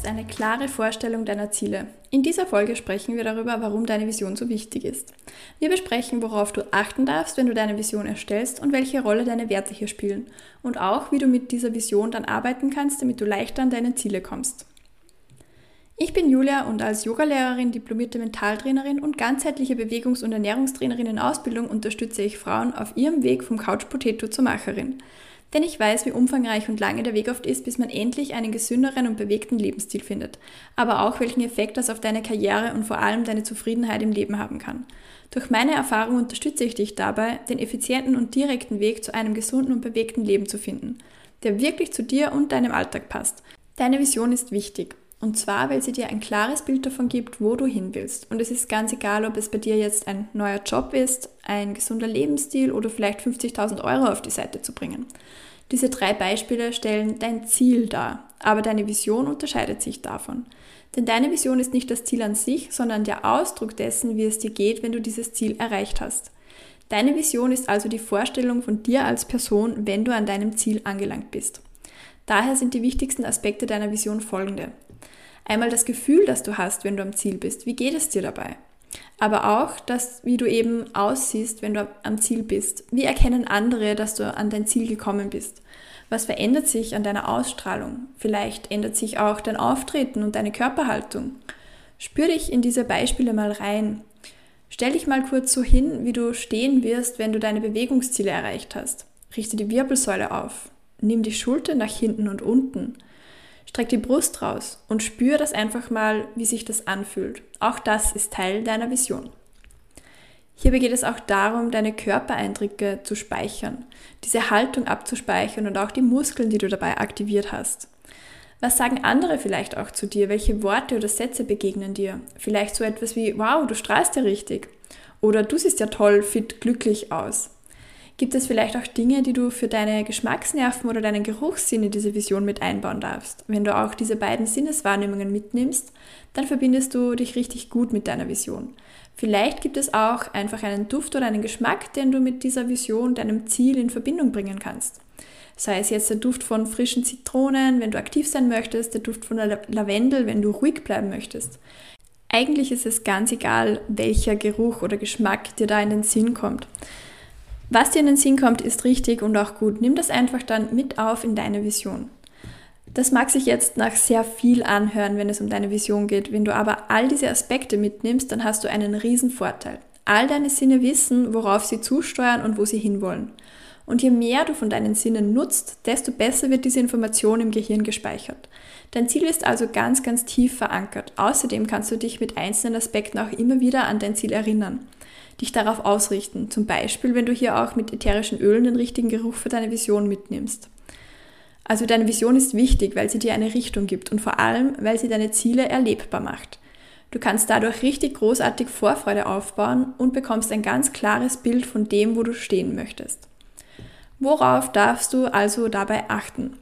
Ist eine klare Vorstellung deiner Ziele. In dieser Folge sprechen wir darüber, warum deine Vision so wichtig ist. Wir besprechen, worauf du achten darfst, wenn du deine Vision erstellst und welche Rolle deine Werte hier spielen. Und auch, wie du mit dieser Vision dann arbeiten kannst, damit du leichter an deine Ziele kommst. Ich bin Julia und als Yogalehrerin, diplomierte Mentaltrainerin und ganzheitliche Bewegungs- und Ernährungstrainerin in Ausbildung unterstütze ich Frauen auf ihrem Weg vom Couch Potato zur Macherin. Denn ich weiß, wie umfangreich und lange der Weg oft ist, bis man endlich einen gesünderen und bewegten Lebensstil findet. Aber auch welchen Effekt das auf deine Karriere und vor allem deine Zufriedenheit im Leben haben kann. Durch meine Erfahrung unterstütze ich dich dabei, den effizienten und direkten Weg zu einem gesunden und bewegten Leben zu finden, der wirklich zu dir und deinem Alltag passt. Deine Vision ist wichtig. Und zwar, weil sie dir ein klares Bild davon gibt, wo du hin willst. Und es ist ganz egal, ob es bei dir jetzt ein neuer Job ist, ein gesunder Lebensstil oder vielleicht 50.000 Euro auf die Seite zu bringen. Diese drei Beispiele stellen dein Ziel dar, aber deine Vision unterscheidet sich davon. Denn deine Vision ist nicht das Ziel an sich, sondern der Ausdruck dessen, wie es dir geht, wenn du dieses Ziel erreicht hast. Deine Vision ist also die Vorstellung von dir als Person, wenn du an deinem Ziel angelangt bist. Daher sind die wichtigsten Aspekte deiner Vision folgende. Einmal das Gefühl, das du hast, wenn du am Ziel bist. Wie geht es dir dabei? Aber auch das, wie du eben aussiehst, wenn du am Ziel bist. Wie erkennen andere, dass du an dein Ziel gekommen bist? Was verändert sich an deiner Ausstrahlung? Vielleicht ändert sich auch dein Auftreten und deine Körperhaltung. Spür dich in diese Beispiele mal rein. Stell dich mal kurz so hin, wie du stehen wirst, wenn du deine Bewegungsziele erreicht hast. Richte die Wirbelsäule auf. Nimm die Schulter nach hinten und unten. Streck die Brust raus und spür das einfach mal, wie sich das anfühlt. Auch das ist Teil deiner Vision. Hierbei geht es auch darum, deine Körpereindrücke zu speichern, diese Haltung abzuspeichern und auch die Muskeln, die du dabei aktiviert hast. Was sagen andere vielleicht auch zu dir? Welche Worte oder Sätze begegnen dir? Vielleicht so etwas wie, wow, du strahlst ja richtig. Oder du siehst ja toll, fit, glücklich aus. Gibt es vielleicht auch Dinge, die du für deine Geschmacksnerven oder deinen Geruchssinn in diese Vision mit einbauen darfst? Wenn du auch diese beiden Sinneswahrnehmungen mitnimmst, dann verbindest du dich richtig gut mit deiner Vision. Vielleicht gibt es auch einfach einen Duft oder einen Geschmack, den du mit dieser Vision, deinem Ziel in Verbindung bringen kannst. Sei es jetzt der Duft von frischen Zitronen, wenn du aktiv sein möchtest, der Duft von Lavendel, wenn du ruhig bleiben möchtest. Eigentlich ist es ganz egal, welcher Geruch oder Geschmack dir da in den Sinn kommt. Was dir in den Sinn kommt, ist richtig und auch gut. Nimm das einfach dann mit auf in deine Vision. Das mag sich jetzt nach sehr viel anhören, wenn es um deine Vision geht. Wenn du aber all diese Aspekte mitnimmst, dann hast du einen riesen Vorteil. All deine Sinne wissen, worauf sie zusteuern und wo sie hinwollen. Und je mehr du von deinen Sinnen nutzt, desto besser wird diese Information im Gehirn gespeichert. Dein Ziel ist also ganz, ganz tief verankert. Außerdem kannst du dich mit einzelnen Aspekten auch immer wieder an dein Ziel erinnern dich darauf ausrichten. Zum Beispiel, wenn du hier auch mit ätherischen Ölen den richtigen Geruch für deine Vision mitnimmst. Also deine Vision ist wichtig, weil sie dir eine Richtung gibt und vor allem, weil sie deine Ziele erlebbar macht. Du kannst dadurch richtig großartig Vorfreude aufbauen und bekommst ein ganz klares Bild von dem, wo du stehen möchtest. Worauf darfst du also dabei achten?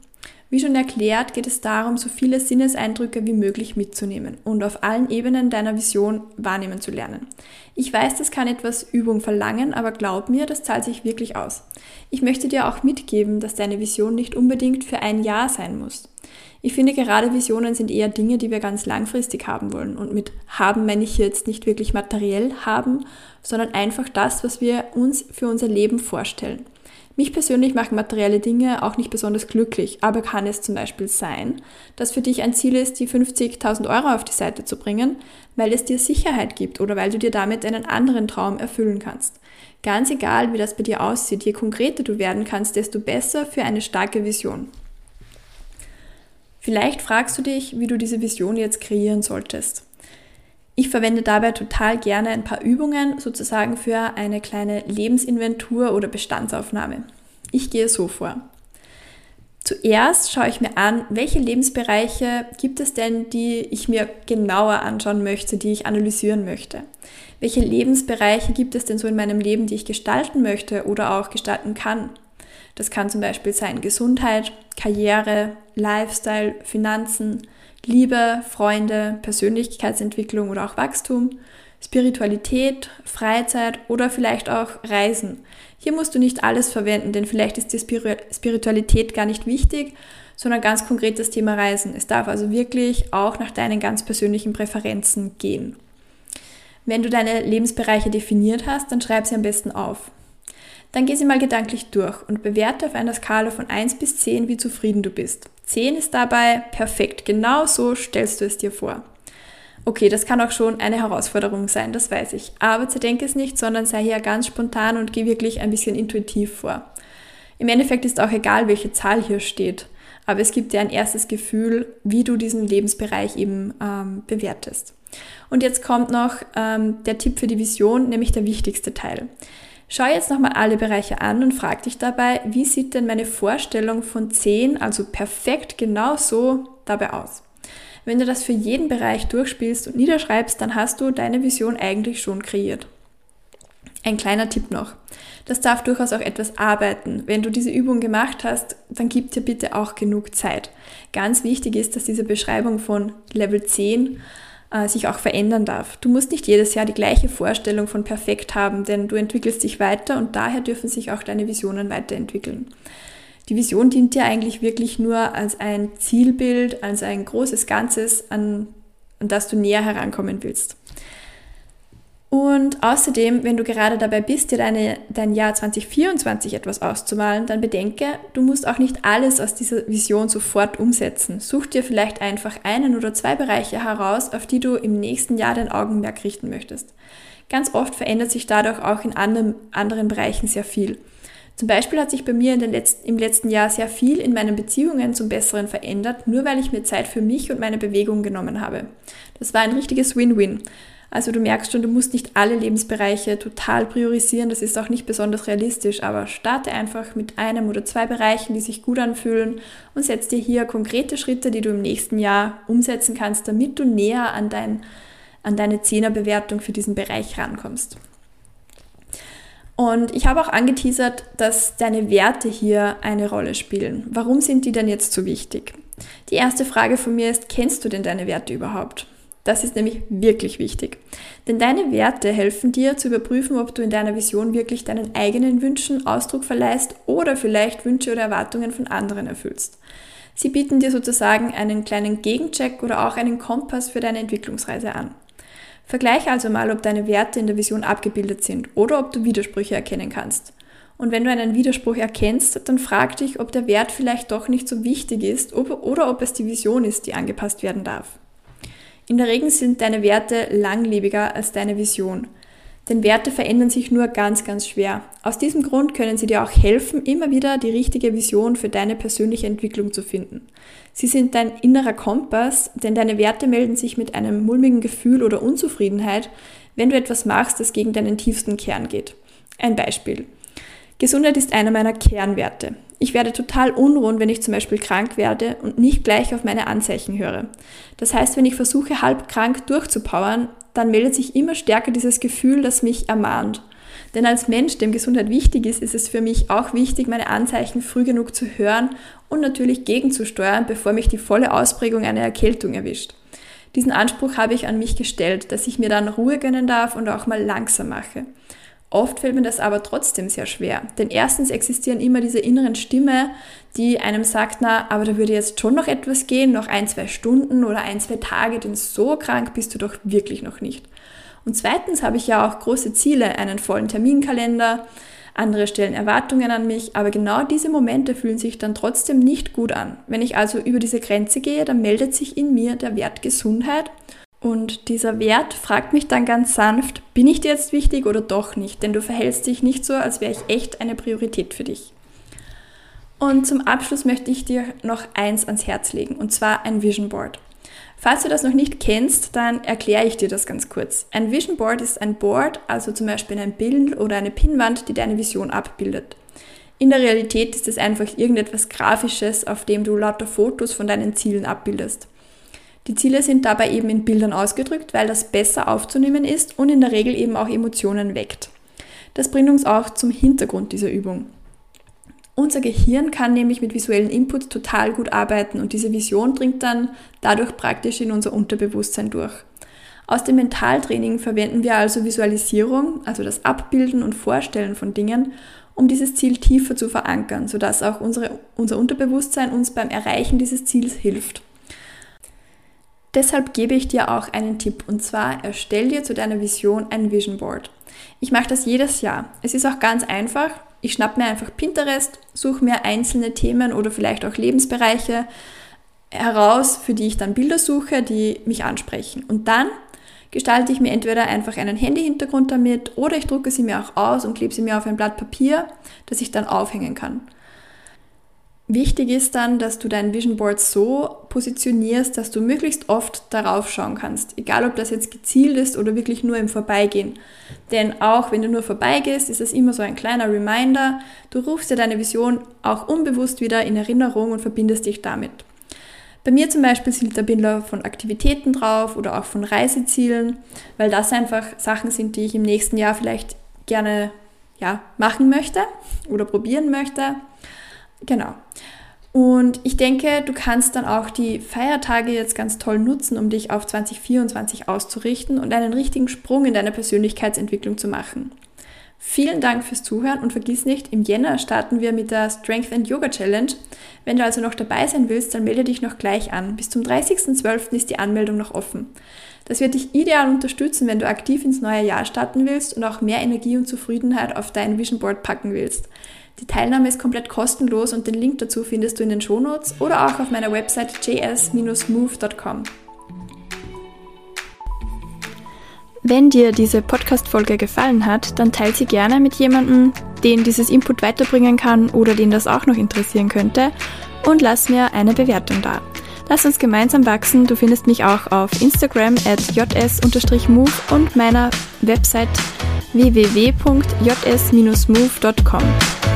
Wie schon erklärt, geht es darum, so viele Sinneseindrücke wie möglich mitzunehmen und auf allen Ebenen deiner Vision wahrnehmen zu lernen. Ich weiß, das kann etwas Übung verlangen, aber glaub mir, das zahlt sich wirklich aus. Ich möchte dir auch mitgeben, dass deine Vision nicht unbedingt für ein Jahr sein muss. Ich finde gerade Visionen sind eher Dinge, die wir ganz langfristig haben wollen. Und mit haben meine ich jetzt nicht wirklich materiell haben, sondern einfach das, was wir uns für unser Leben vorstellen. Mich persönlich machen materielle Dinge auch nicht besonders glücklich, aber kann es zum Beispiel sein, dass für dich ein Ziel ist, die 50.000 Euro auf die Seite zu bringen, weil es dir Sicherheit gibt oder weil du dir damit einen anderen Traum erfüllen kannst. Ganz egal, wie das bei dir aussieht, je konkreter du werden kannst, desto besser für eine starke Vision. Vielleicht fragst du dich, wie du diese Vision jetzt kreieren solltest. Ich verwende dabei total gerne ein paar Übungen sozusagen für eine kleine Lebensinventur oder Bestandsaufnahme. Ich gehe so vor. Zuerst schaue ich mir an, welche Lebensbereiche gibt es denn, die ich mir genauer anschauen möchte, die ich analysieren möchte. Welche Lebensbereiche gibt es denn so in meinem Leben, die ich gestalten möchte oder auch gestalten kann? Das kann zum Beispiel sein Gesundheit, Karriere, Lifestyle, Finanzen, Liebe, Freunde, Persönlichkeitsentwicklung oder auch Wachstum, Spiritualität, Freizeit oder vielleicht auch Reisen. Hier musst du nicht alles verwenden, denn vielleicht ist die Spiritualität gar nicht wichtig, sondern ganz konkret das Thema Reisen. Es darf also wirklich auch nach deinen ganz persönlichen Präferenzen gehen. Wenn du deine Lebensbereiche definiert hast, dann schreib sie am besten auf. Dann geh sie mal gedanklich durch und bewerte auf einer Skala von 1 bis 10, wie zufrieden du bist. 10 ist dabei perfekt, genau so stellst du es dir vor. Okay, das kann auch schon eine Herausforderung sein, das weiß ich. Aber zerdenke es nicht, sondern sei hier ganz spontan und geh wirklich ein bisschen intuitiv vor. Im Endeffekt ist auch egal, welche Zahl hier steht, aber es gibt dir ein erstes Gefühl, wie du diesen Lebensbereich eben ähm, bewertest. Und jetzt kommt noch ähm, der Tipp für die Vision, nämlich der wichtigste Teil. Schau jetzt nochmal alle Bereiche an und frag dich dabei, wie sieht denn meine Vorstellung von 10, also perfekt genau so, dabei aus? Wenn du das für jeden Bereich durchspielst und niederschreibst, dann hast du deine Vision eigentlich schon kreiert. Ein kleiner Tipp noch. Das darf durchaus auch etwas arbeiten. Wenn du diese Übung gemacht hast, dann gib dir bitte auch genug Zeit. Ganz wichtig ist, dass diese Beschreibung von Level 10 äh, sich auch verändern darf. Du musst nicht jedes Jahr die gleiche Vorstellung von perfekt haben, denn du entwickelst dich weiter und daher dürfen sich auch deine Visionen weiterentwickeln. Die Vision dient dir eigentlich wirklich nur als ein Zielbild, als ein großes Ganzes, an, an das du näher herankommen willst. Und außerdem, wenn du gerade dabei bist, dir deine, dein Jahr 2024 etwas auszumalen, dann bedenke, du musst auch nicht alles aus dieser Vision sofort umsetzen. Such dir vielleicht einfach einen oder zwei Bereiche heraus, auf die du im nächsten Jahr dein Augenmerk richten möchtest. Ganz oft verändert sich dadurch auch in anderen, anderen Bereichen sehr viel. Zum Beispiel hat sich bei mir letzten, im letzten Jahr sehr viel in meinen Beziehungen zum Besseren verändert, nur weil ich mir Zeit für mich und meine Bewegung genommen habe. Das war ein richtiges Win-Win. Also du merkst schon, du musst nicht alle Lebensbereiche total priorisieren, das ist auch nicht besonders realistisch, aber starte einfach mit einem oder zwei Bereichen, die sich gut anfühlen und setz dir hier konkrete Schritte, die du im nächsten Jahr umsetzen kannst, damit du näher an, dein, an deine Zehnerbewertung für diesen Bereich rankommst. Und ich habe auch angeteasert, dass deine Werte hier eine Rolle spielen. Warum sind die denn jetzt so wichtig? Die erste Frage von mir ist, kennst du denn deine Werte überhaupt? Das ist nämlich wirklich wichtig. Denn deine Werte helfen dir zu überprüfen, ob du in deiner Vision wirklich deinen eigenen Wünschen Ausdruck verleihst oder vielleicht Wünsche oder Erwartungen von anderen erfüllst. Sie bieten dir sozusagen einen kleinen Gegencheck oder auch einen Kompass für deine Entwicklungsreise an. Vergleiche also mal, ob deine Werte in der Vision abgebildet sind oder ob du Widersprüche erkennen kannst. Und wenn du einen Widerspruch erkennst, dann frag dich, ob der Wert vielleicht doch nicht so wichtig ist oder ob es die Vision ist, die angepasst werden darf. In der Regel sind deine Werte langlebiger als deine Vision. Denn Werte verändern sich nur ganz, ganz schwer. Aus diesem Grund können sie dir auch helfen, immer wieder die richtige Vision für deine persönliche Entwicklung zu finden. Sie sind dein innerer Kompass, denn deine Werte melden sich mit einem mulmigen Gefühl oder Unzufriedenheit, wenn du etwas machst, das gegen deinen tiefsten Kern geht. Ein Beispiel. Gesundheit ist einer meiner Kernwerte. Ich werde total unruhig, wenn ich zum Beispiel krank werde und nicht gleich auf meine Anzeichen höre. Das heißt, wenn ich versuche, halb krank durchzupowern, dann meldet sich immer stärker dieses Gefühl, das mich ermahnt. Denn als Mensch, dem Gesundheit wichtig ist, ist es für mich auch wichtig, meine Anzeichen früh genug zu hören und natürlich gegenzusteuern, bevor mich die volle Ausprägung einer Erkältung erwischt. Diesen Anspruch habe ich an mich gestellt, dass ich mir dann Ruhe gönnen darf und auch mal langsam mache. Oft fällt mir das aber trotzdem sehr schwer. Denn erstens existieren immer diese inneren Stimme, die einem sagt, na, aber da würde jetzt schon noch etwas gehen, noch ein, zwei Stunden oder ein, zwei Tage, denn so krank bist du doch wirklich noch nicht. Und zweitens habe ich ja auch große Ziele, einen vollen Terminkalender, andere stellen Erwartungen an mich, aber genau diese Momente fühlen sich dann trotzdem nicht gut an. Wenn ich also über diese Grenze gehe, dann meldet sich in mir der Wert Gesundheit und dieser Wert fragt mich dann ganz sanft, bin ich dir jetzt wichtig oder doch nicht? Denn du verhältst dich nicht so, als wäre ich echt eine Priorität für dich. Und zum Abschluss möchte ich dir noch eins ans Herz legen, und zwar ein Vision Board. Falls du das noch nicht kennst, dann erkläre ich dir das ganz kurz. Ein Vision Board ist ein Board, also zum Beispiel ein Bild oder eine Pinnwand, die deine Vision abbildet. In der Realität ist es einfach irgendetwas Grafisches, auf dem du lauter Fotos von deinen Zielen abbildest. Die Ziele sind dabei eben in Bildern ausgedrückt, weil das besser aufzunehmen ist und in der Regel eben auch Emotionen weckt. Das bringt uns auch zum Hintergrund dieser Übung. Unser Gehirn kann nämlich mit visuellen Inputs total gut arbeiten und diese Vision dringt dann dadurch praktisch in unser Unterbewusstsein durch. Aus dem Mentaltraining verwenden wir also Visualisierung, also das Abbilden und Vorstellen von Dingen, um dieses Ziel tiefer zu verankern, sodass auch unsere, unser Unterbewusstsein uns beim Erreichen dieses Ziels hilft. Deshalb gebe ich dir auch einen Tipp und zwar erstell dir zu deiner Vision ein Vision Board. Ich mache das jedes Jahr. Es ist auch ganz einfach. Ich schnapp mir einfach Pinterest, suche mir einzelne Themen oder vielleicht auch Lebensbereiche heraus, für die ich dann Bilder suche, die mich ansprechen. Und dann gestalte ich mir entweder einfach einen Handyhintergrund damit oder ich drucke sie mir auch aus und klebe sie mir auf ein Blatt Papier, das ich dann aufhängen kann. Wichtig ist dann, dass du dein Vision Board so positionierst, dass du möglichst oft darauf schauen kannst. Egal, ob das jetzt gezielt ist oder wirklich nur im Vorbeigehen. Denn auch wenn du nur vorbeigehst, ist es immer so ein kleiner Reminder. Du rufst dir deine Vision auch unbewusst wieder in Erinnerung und verbindest dich damit. Bei mir zum Beispiel sind da Bilder von Aktivitäten drauf oder auch von Reisezielen, weil das einfach Sachen sind, die ich im nächsten Jahr vielleicht gerne ja, machen möchte oder probieren möchte. Genau. Und ich denke, du kannst dann auch die Feiertage jetzt ganz toll nutzen, um dich auf 2024 auszurichten und einen richtigen Sprung in deiner Persönlichkeitsentwicklung zu machen. Vielen Dank fürs Zuhören und vergiss nicht, im Jänner starten wir mit der Strength and Yoga Challenge. Wenn du also noch dabei sein willst, dann melde dich noch gleich an. Bis zum 30.12. ist die Anmeldung noch offen. Das wird dich ideal unterstützen, wenn du aktiv ins neue Jahr starten willst und auch mehr Energie und Zufriedenheit auf dein Vision Board packen willst. Die Teilnahme ist komplett kostenlos und den Link dazu findest du in den Shownotes oder auch auf meiner Website js-move.com. Wenn dir diese Podcast-Folge gefallen hat, dann teile sie gerne mit jemandem, den dieses Input weiterbringen kann oder den das auch noch interessieren könnte und lass mir eine Bewertung da. Lass uns gemeinsam wachsen. Du findest mich auch auf Instagram at js-move und meiner Website www.js-move.com.